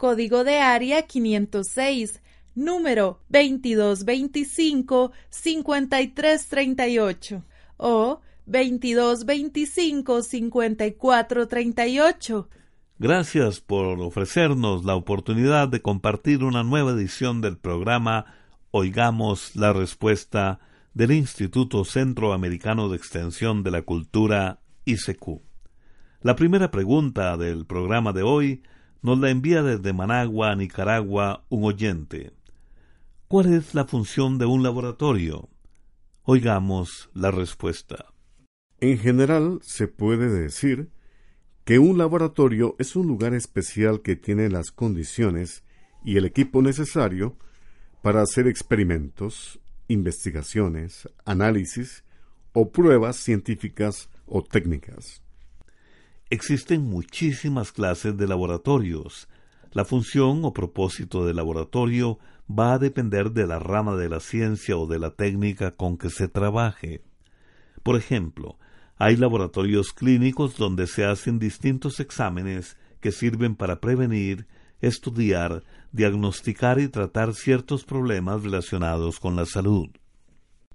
código de área 506, número 2225-5338 o 2225-5438. Gracias por ofrecernos la oportunidad de compartir una nueva edición del programa Oigamos la Respuesta del Instituto Centroamericano de Extensión de la Cultura ICQ. La primera pregunta del programa de hoy nos la envía desde Managua, Nicaragua, un oyente. ¿Cuál es la función de un laboratorio? Oigamos la respuesta. En general, se puede decir que un laboratorio es un lugar especial que tiene las condiciones y el equipo necesario para hacer experimentos, investigaciones, análisis o pruebas científicas o técnicas. Existen muchísimas clases de laboratorios. La función o propósito del laboratorio va a depender de la rama de la ciencia o de la técnica con que se trabaje. Por ejemplo, hay laboratorios clínicos donde se hacen distintos exámenes que sirven para prevenir, estudiar, diagnosticar y tratar ciertos problemas relacionados con la salud.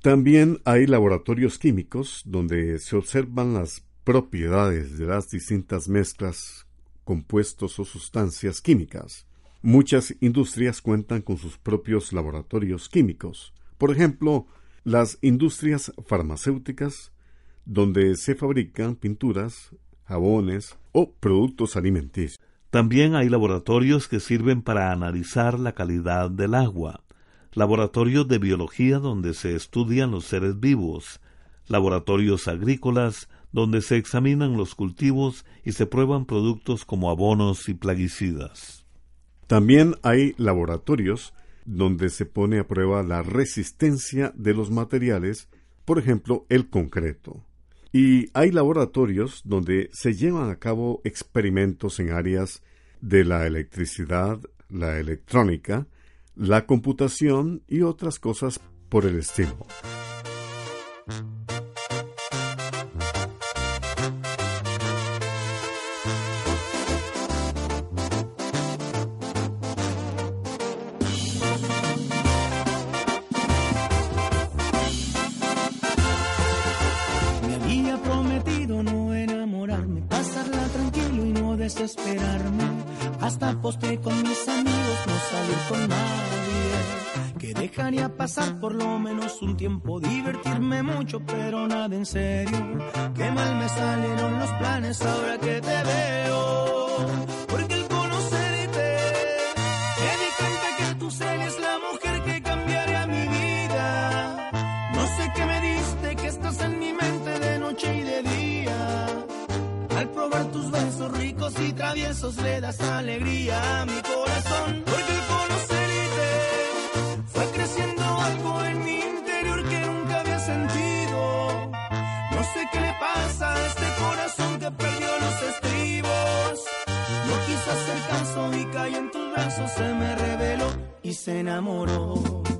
También hay laboratorios químicos donde se observan las propiedades de las distintas mezclas, compuestos o sustancias químicas. Muchas industrias cuentan con sus propios laboratorios químicos. Por ejemplo, las industrias farmacéuticas, donde se fabrican pinturas, jabones o productos alimenticios. También hay laboratorios que sirven para analizar la calidad del agua, laboratorios de biología donde se estudian los seres vivos, laboratorios agrícolas donde se examinan los cultivos y se prueban productos como abonos y plaguicidas. También hay laboratorios donde se pone a prueba la resistencia de los materiales, por ejemplo, el concreto. Y hay laboratorios donde se llevan a cabo experimentos en áreas de la electricidad, la electrónica, la computación y otras cosas por el estilo. Postre con mis amigos, no salir con nadie. Que dejaría pasar por lo menos un tiempo, divertirme mucho, pero nada en serio. Qué mal me salieron los planes ahora que te veo. Y traviesos le das alegría a mi corazón. Porque el conocerte fue creciendo algo en mi interior que nunca había sentido. No sé qué le pasa a este corazón que perdió los estribos. No quiso hacer caso y cayó en tus brazos, se me reveló y se enamoró.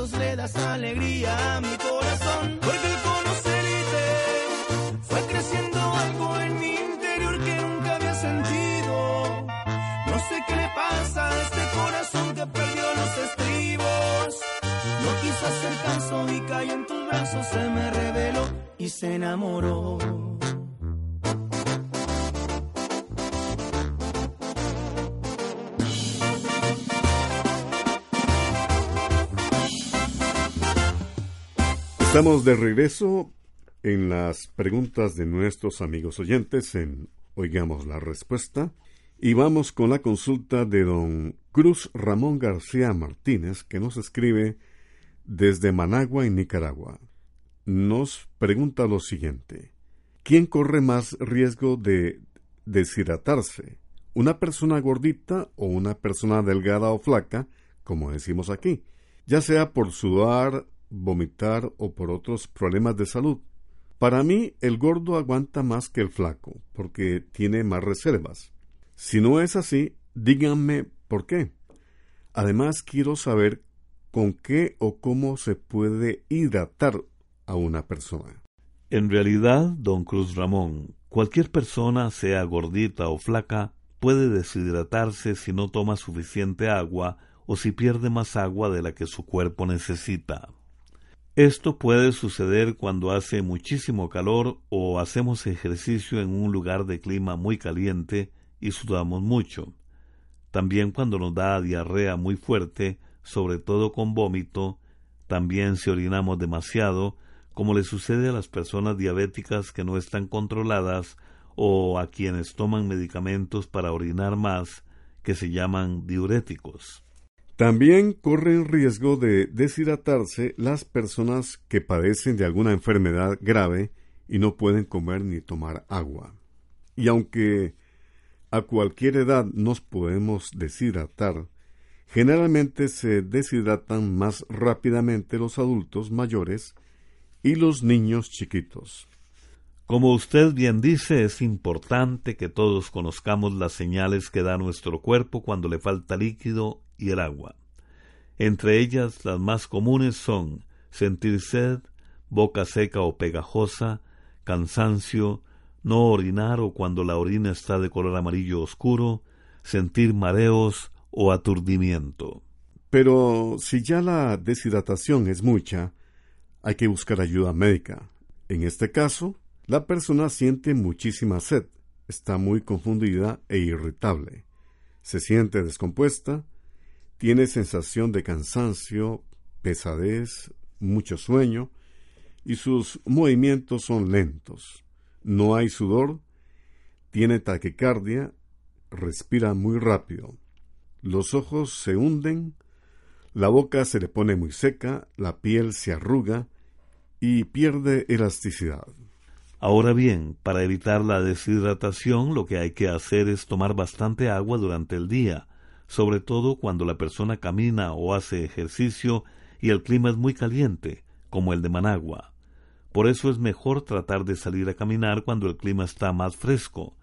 Traviesos le das alegría a mi Estamos de regreso en las preguntas de nuestros amigos oyentes en Oigamos la Respuesta y vamos con la consulta de don Cruz Ramón García Martínez que nos escribe desde Managua en Nicaragua. Nos pregunta lo siguiente. ¿Quién corre más riesgo de deshidratarse? ¿Una persona gordita o una persona delgada o flaca, como decimos aquí? Ya sea por sudar, vomitar o por otros problemas de salud. Para mí, el gordo aguanta más que el flaco, porque tiene más reservas. Si no es así, díganme por qué. Además, quiero saber con qué o cómo se puede hidratar a una persona. En realidad, don Cruz Ramón, cualquier persona, sea gordita o flaca, puede deshidratarse si no toma suficiente agua o si pierde más agua de la que su cuerpo necesita. Esto puede suceder cuando hace muchísimo calor o hacemos ejercicio en un lugar de clima muy caliente y sudamos mucho. También cuando nos da diarrea muy fuerte, sobre todo con vómito, también si orinamos demasiado, como le sucede a las personas diabéticas que no están controladas o a quienes toman medicamentos para orinar más, que se llaman diuréticos. También corren riesgo de deshidratarse las personas que padecen de alguna enfermedad grave y no pueden comer ni tomar agua. Y aunque a cualquier edad nos podemos deshidratar, generalmente se deshidratan más rápidamente los adultos mayores y los niños chiquitos. Como usted bien dice, es importante que todos conozcamos las señales que da nuestro cuerpo cuando le falta líquido y el agua. Entre ellas las más comunes son sentir sed, boca seca o pegajosa, cansancio, no orinar o cuando la orina está de color amarillo oscuro, sentir mareos o aturdimiento. Pero si ya la deshidratación es mucha, hay que buscar ayuda médica. En este caso, la persona siente muchísima sed, está muy confundida e irritable, se siente descompuesta, tiene sensación de cansancio, pesadez, mucho sueño, y sus movimientos son lentos. No hay sudor, tiene taquicardia, respira muy rápido. Los ojos se hunden, la boca se le pone muy seca, la piel se arruga y pierde elasticidad. Ahora bien, para evitar la deshidratación lo que hay que hacer es tomar bastante agua durante el día, sobre todo cuando la persona camina o hace ejercicio y el clima es muy caliente, como el de Managua. Por eso es mejor tratar de salir a caminar cuando el clima está más fresco.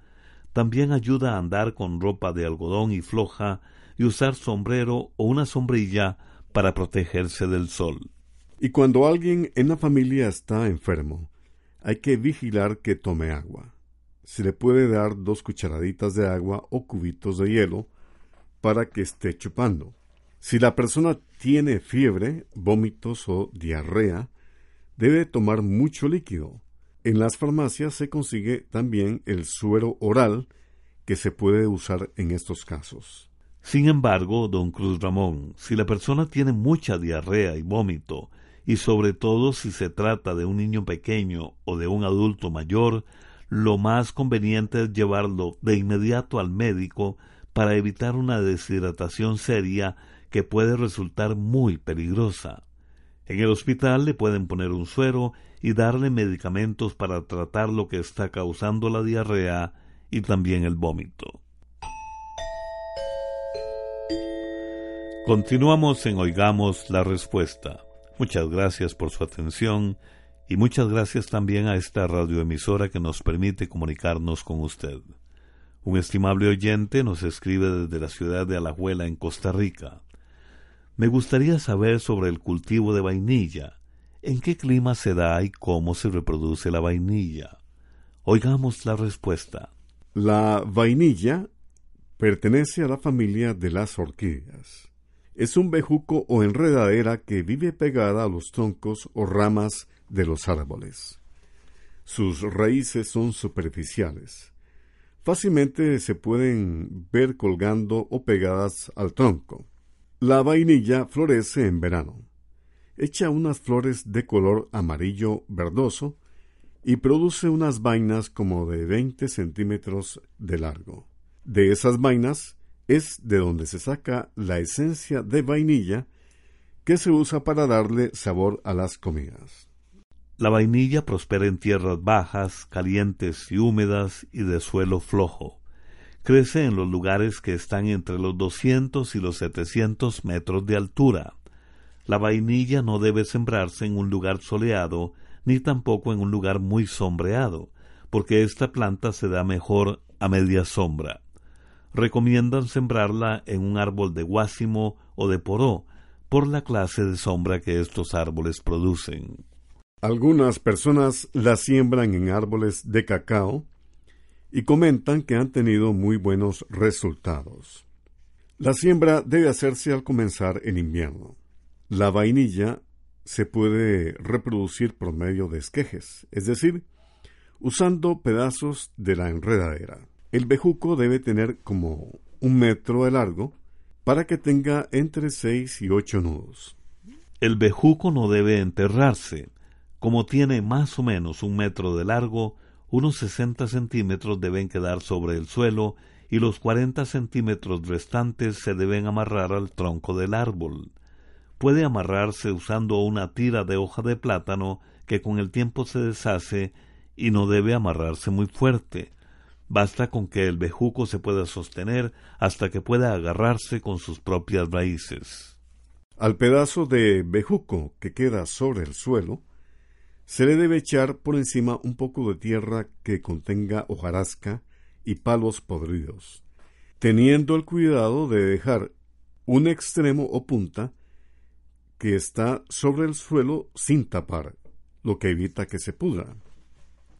También ayuda a andar con ropa de algodón y floja y usar sombrero o una sombrilla para protegerse del sol. Y cuando alguien en la familia está enfermo, hay que vigilar que tome agua. Se le puede dar dos cucharaditas de agua o cubitos de hielo para que esté chupando. Si la persona tiene fiebre, vómitos o diarrea, debe tomar mucho líquido. En las farmacias se consigue también el suero oral que se puede usar en estos casos. Sin embargo, don Cruz Ramón, si la persona tiene mucha diarrea y vómito, y sobre todo si se trata de un niño pequeño o de un adulto mayor, lo más conveniente es llevarlo de inmediato al médico para evitar una deshidratación seria que puede resultar muy peligrosa. En el hospital le pueden poner un suero y darle medicamentos para tratar lo que está causando la diarrea y también el vómito. Continuamos en Oigamos la Respuesta. Muchas gracias por su atención y muchas gracias también a esta radioemisora que nos permite comunicarnos con usted. Un estimable oyente nos escribe desde la ciudad de Alajuela, en Costa Rica. Me gustaría saber sobre el cultivo de vainilla. ¿En qué clima se da y cómo se reproduce la vainilla? Oigamos la respuesta. La vainilla pertenece a la familia de las orquídeas. Es un bejuco o enredadera que vive pegada a los troncos o ramas de los árboles. Sus raíces son superficiales. Fácilmente se pueden ver colgando o pegadas al tronco. La vainilla florece en verano. Echa unas flores de color amarillo verdoso y produce unas vainas como de 20 centímetros de largo. De esas vainas es de donde se saca la esencia de vainilla que se usa para darle sabor a las comidas. La vainilla prospera en tierras bajas, calientes y húmedas y de suelo flojo. Crece en los lugares que están entre los 200 y los 700 metros de altura. La vainilla no debe sembrarse en un lugar soleado ni tampoco en un lugar muy sombreado, porque esta planta se da mejor a media sombra. Recomiendan sembrarla en un árbol de guásimo o de poró, por la clase de sombra que estos árboles producen. Algunas personas la siembran en árboles de cacao, y comentan que han tenido muy buenos resultados. La siembra debe hacerse al comenzar el invierno. La vainilla se puede reproducir por medio de esquejes, es decir, usando pedazos de la enredadera. El bejuco debe tener como un metro de largo para que tenga entre seis y ocho nudos. El bejuco no debe enterrarse. Como tiene más o menos un metro de largo, unos 60 centímetros deben quedar sobre el suelo y los 40 centímetros restantes se deben amarrar al tronco del árbol. Puede amarrarse usando una tira de hoja de plátano que con el tiempo se deshace y no debe amarrarse muy fuerte. Basta con que el bejuco se pueda sostener hasta que pueda agarrarse con sus propias raíces. Al pedazo de bejuco que queda sobre el suelo, se le debe echar por encima un poco de tierra que contenga hojarasca y palos podridos, teniendo el cuidado de dejar un extremo o punta que está sobre el suelo sin tapar, lo que evita que se pudra.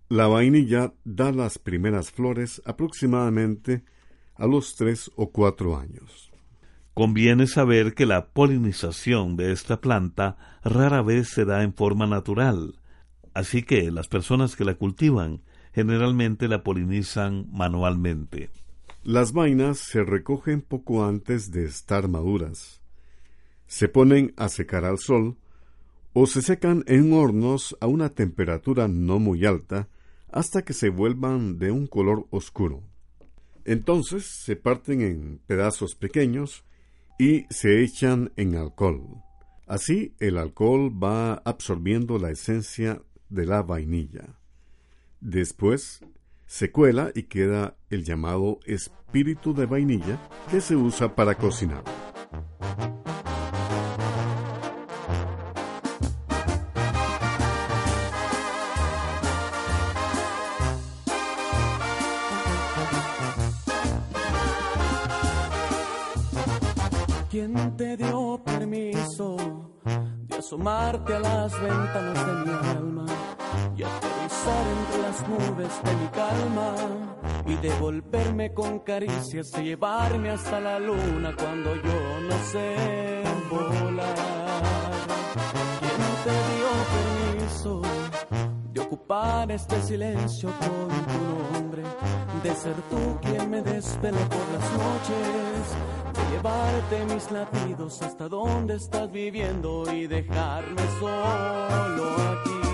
La vainilla da las primeras flores aproximadamente a los tres o cuatro años. Conviene saber que la polinización de esta planta rara vez se da en forma natural, Así que las personas que la cultivan generalmente la polinizan manualmente. Las vainas se recogen poco antes de estar maduras. Se ponen a secar al sol o se secan en hornos a una temperatura no muy alta hasta que se vuelvan de un color oscuro. Entonces se parten en pedazos pequeños y se echan en alcohol. Así el alcohol va absorbiendo la esencia de la vainilla. Después se cuela y queda el llamado espíritu de vainilla que se usa para cocinar. ¿Quién te dio permiso de asomarte a las ventanas de mi alma? Y aterrizar entre las nubes de mi calma y devolverme con caricias y llevarme hasta la luna cuando yo no sé volar. ¿Quién te dio permiso de ocupar este silencio con tu nombre? De ser tú quien me desvele por las noches, de llevarte mis latidos hasta donde estás viviendo y dejarme solo aquí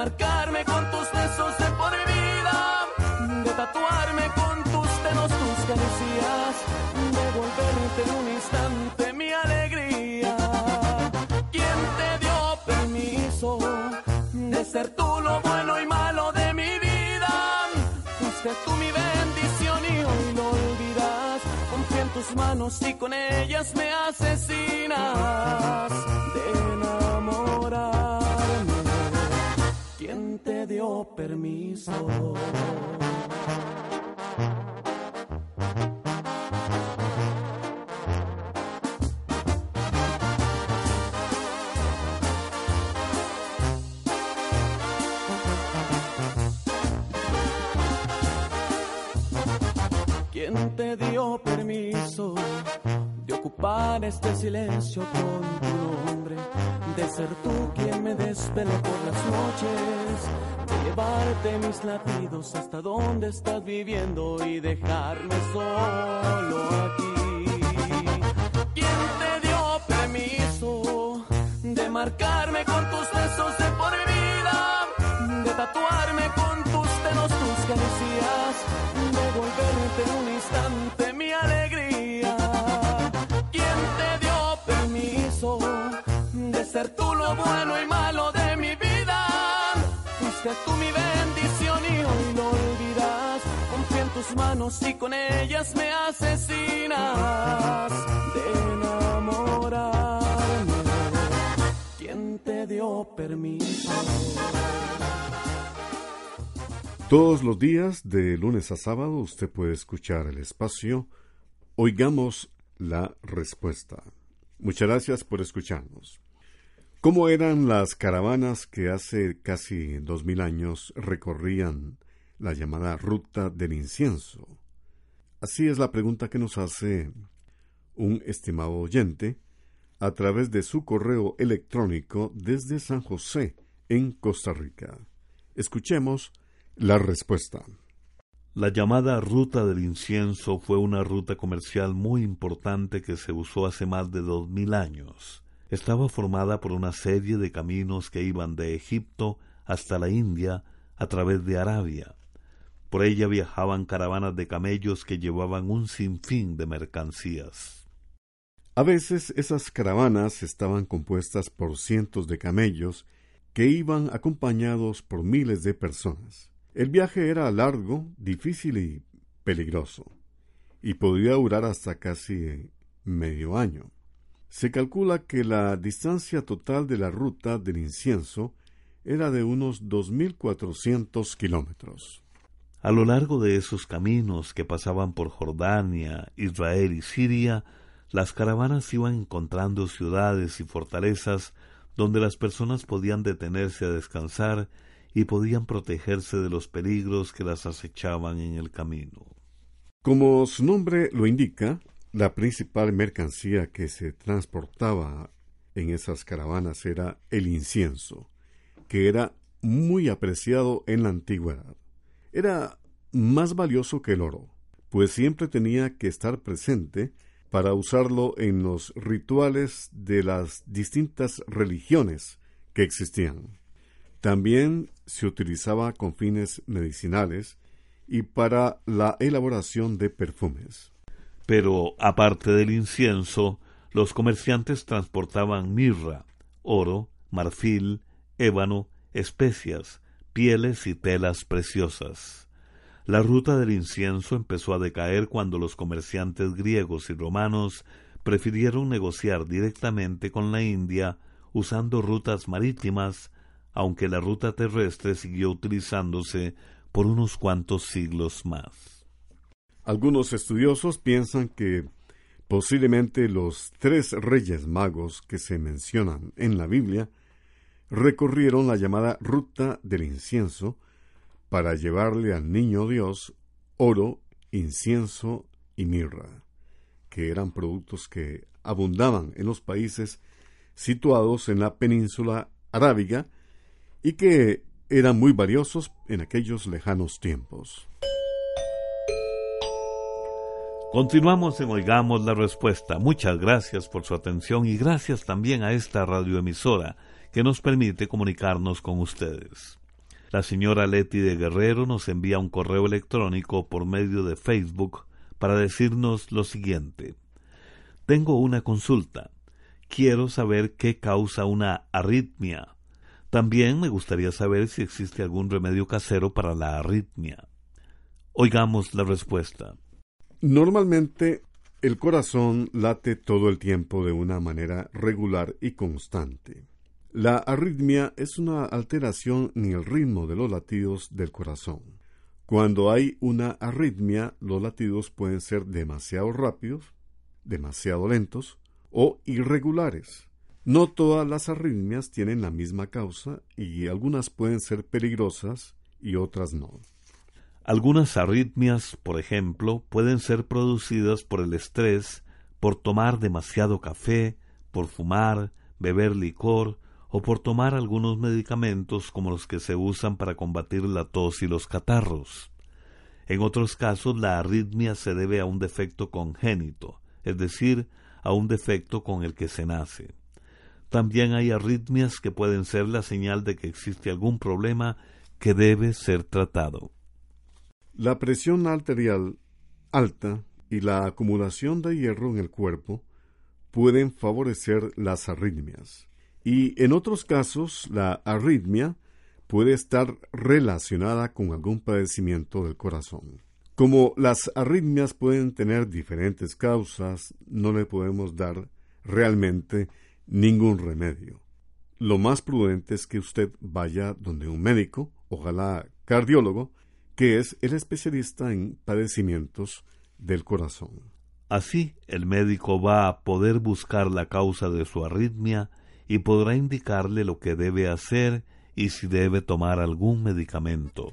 marcarme con tus besos de por vida, de tatuarme con tus dedos tus caricias, de volverte en un instante mi alegría. ¿Quién te dio permiso de ser tú lo bueno y malo de mi vida? Fuiste tú mi bendición y hoy lo olvidas. Confío en tus manos y con ellas me asesinas ¿Quién te dio permiso? ¿Quién te dio permiso de ocupar este silencio con tu nombre? De ser tú quien me despeló por las noches de llevarte mis latidos hasta donde estás viviendo y dejarme solo aquí. ¿Quién te dio permiso de marcarme con tus besos de por vida, de tatuarme con tus dedos tus caricias? devolverte en un manos y con ellas me asesinas de enamorarme. ¿Quién te dio permiso? Todos los días, de lunes a sábado, usted puede escuchar el espacio Oigamos la Respuesta. Muchas gracias por escucharnos. ¿Cómo eran las caravanas que hace casi dos mil años recorrían la llamada Ruta del Incienso? Así es la pregunta que nos hace un estimado oyente a través de su correo electrónico desde San José, en Costa Rica. Escuchemos la respuesta. La llamada Ruta del Incienso fue una ruta comercial muy importante que se usó hace más de dos mil años. Estaba formada por una serie de caminos que iban de Egipto hasta la India a través de Arabia. Por ella viajaban caravanas de camellos que llevaban un sinfín de mercancías. A veces esas caravanas estaban compuestas por cientos de camellos que iban acompañados por miles de personas. El viaje era largo, difícil y peligroso, y podía durar hasta casi medio año. Se calcula que la distancia total de la ruta del incienso era de unos 2.400 kilómetros. A lo largo de esos caminos que pasaban por Jordania, Israel y Siria, las caravanas iban encontrando ciudades y fortalezas donde las personas podían detenerse a descansar y podían protegerse de los peligros que las acechaban en el camino. Como su nombre lo indica, la principal mercancía que se transportaba en esas caravanas era el incienso, que era muy apreciado en la antigüedad. Era más valioso que el oro, pues siempre tenía que estar presente para usarlo en los rituales de las distintas religiones que existían. También se utilizaba con fines medicinales y para la elaboración de perfumes. Pero, aparte del incienso, los comerciantes transportaban mirra, oro, marfil, ébano, especias, pieles y telas preciosas. La ruta del incienso empezó a decaer cuando los comerciantes griegos y romanos prefirieron negociar directamente con la India usando rutas marítimas aunque la ruta terrestre siguió utilizándose por unos cuantos siglos más. Algunos estudiosos piensan que posiblemente los tres reyes magos que se mencionan en la Biblia recorrieron la llamada ruta del incienso para llevarle al niño Dios oro, incienso y mirra, que eran productos que abundaban en los países situados en la península arábiga y que eran muy valiosos en aquellos lejanos tiempos. Continuamos en Oigamos la Respuesta. Muchas gracias por su atención y gracias también a esta radioemisora que nos permite comunicarnos con ustedes. La señora Leti de Guerrero nos envía un correo electrónico por medio de Facebook para decirnos lo siguiente. Tengo una consulta. Quiero saber qué causa una arritmia también me gustaría saber si existe algún remedio casero para la arritmia. Oigamos la respuesta. Normalmente el corazón late todo el tiempo de una manera regular y constante. La arritmia es una alteración en el ritmo de los latidos del corazón. Cuando hay una arritmia, los latidos pueden ser demasiado rápidos, demasiado lentos o irregulares. No todas las arritmias tienen la misma causa y algunas pueden ser peligrosas y otras no. Algunas arritmias, por ejemplo, pueden ser producidas por el estrés, por tomar demasiado café, por fumar, beber licor o por tomar algunos medicamentos como los que se usan para combatir la tos y los catarros. En otros casos, la arritmia se debe a un defecto congénito, es decir, a un defecto con el que se nace. También hay arritmias que pueden ser la señal de que existe algún problema que debe ser tratado. La presión arterial alta y la acumulación de hierro en el cuerpo pueden favorecer las arritmias. Y en otros casos, la arritmia puede estar relacionada con algún padecimiento del corazón. Como las arritmias pueden tener diferentes causas, no le podemos dar realmente ningún remedio. Lo más prudente es que usted vaya donde un médico, ojalá cardiólogo, que es el especialista en padecimientos del corazón. Así, el médico va a poder buscar la causa de su arritmia y podrá indicarle lo que debe hacer y si debe tomar algún medicamento.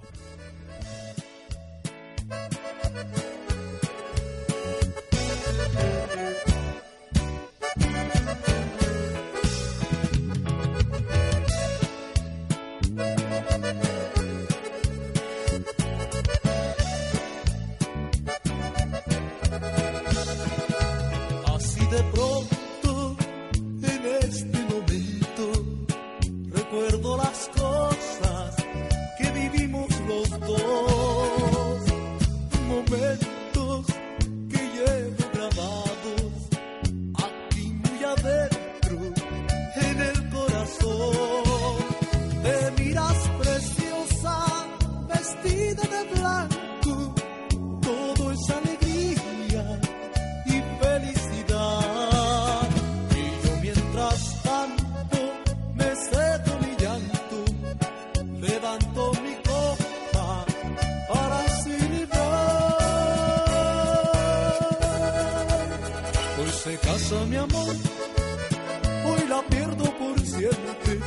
la pierdo por siempre.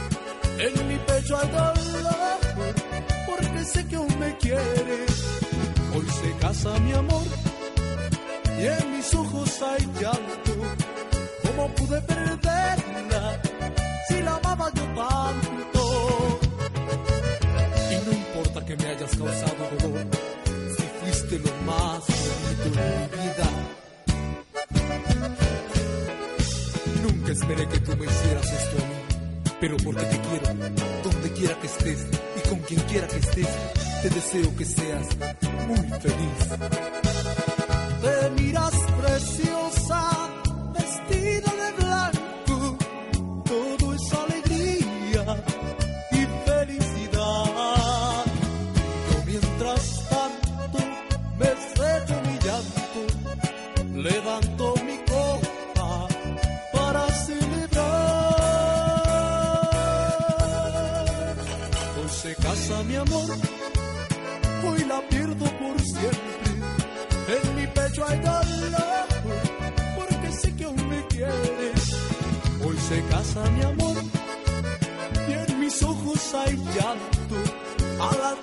En mi pecho hay dolor, porque sé que aún me quiere. Hoy se casa mi amor y en mis ojos hay llanto. ¿Cómo pude perderla si la amaba yo tanto? Y no importa que me hayas causado dolor, si fuiste lo más bonito de mi vida. Esperé que tú me hicieras esto a mí, pero porque te quiero, donde quiera que estés y con quien quiera que estés, te deseo que seas muy feliz. Te miras preciosa, amor, hoy la pierdo por siempre. En mi pecho hay dolor, porque sé que aún me quieres. Hoy se casa mi amor, y en mis ojos hay llanto. Al altar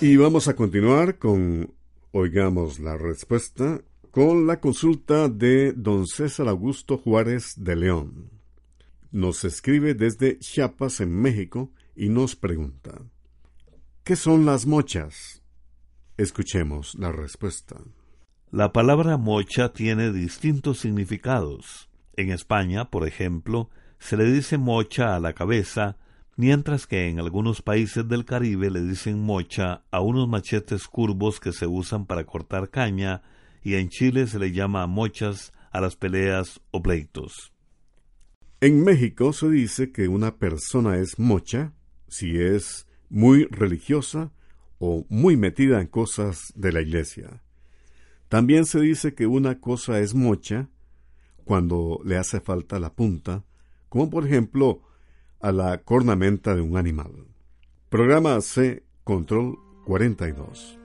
Y vamos a continuar con, oigamos la respuesta, con la consulta de don César Augusto Juárez de León. Nos escribe desde Chiapas, en México, y nos pregunta, ¿qué son las mochas? Escuchemos la respuesta. La palabra mocha tiene distintos significados. En España, por ejemplo, se le dice mocha a la cabeza, mientras que en algunos países del Caribe le dicen mocha a unos machetes curvos que se usan para cortar caña, y en Chile se le llama mochas a las peleas o pleitos. En México se dice que una persona es mocha si es muy religiosa o muy metida en cosas de la iglesia. También se dice que una cosa es mocha cuando le hace falta la punta, como por ejemplo a la cornamenta de un animal. Programa C, Control 42.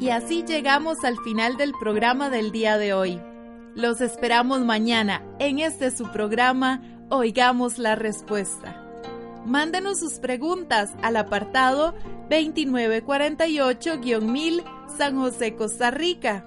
Y así llegamos al final del programa del día de hoy. Los esperamos mañana en este su programa Oigamos la Respuesta. Mándenos sus preguntas al apartado 2948-1000 San José, Costa Rica.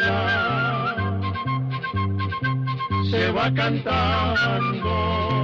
se va cantando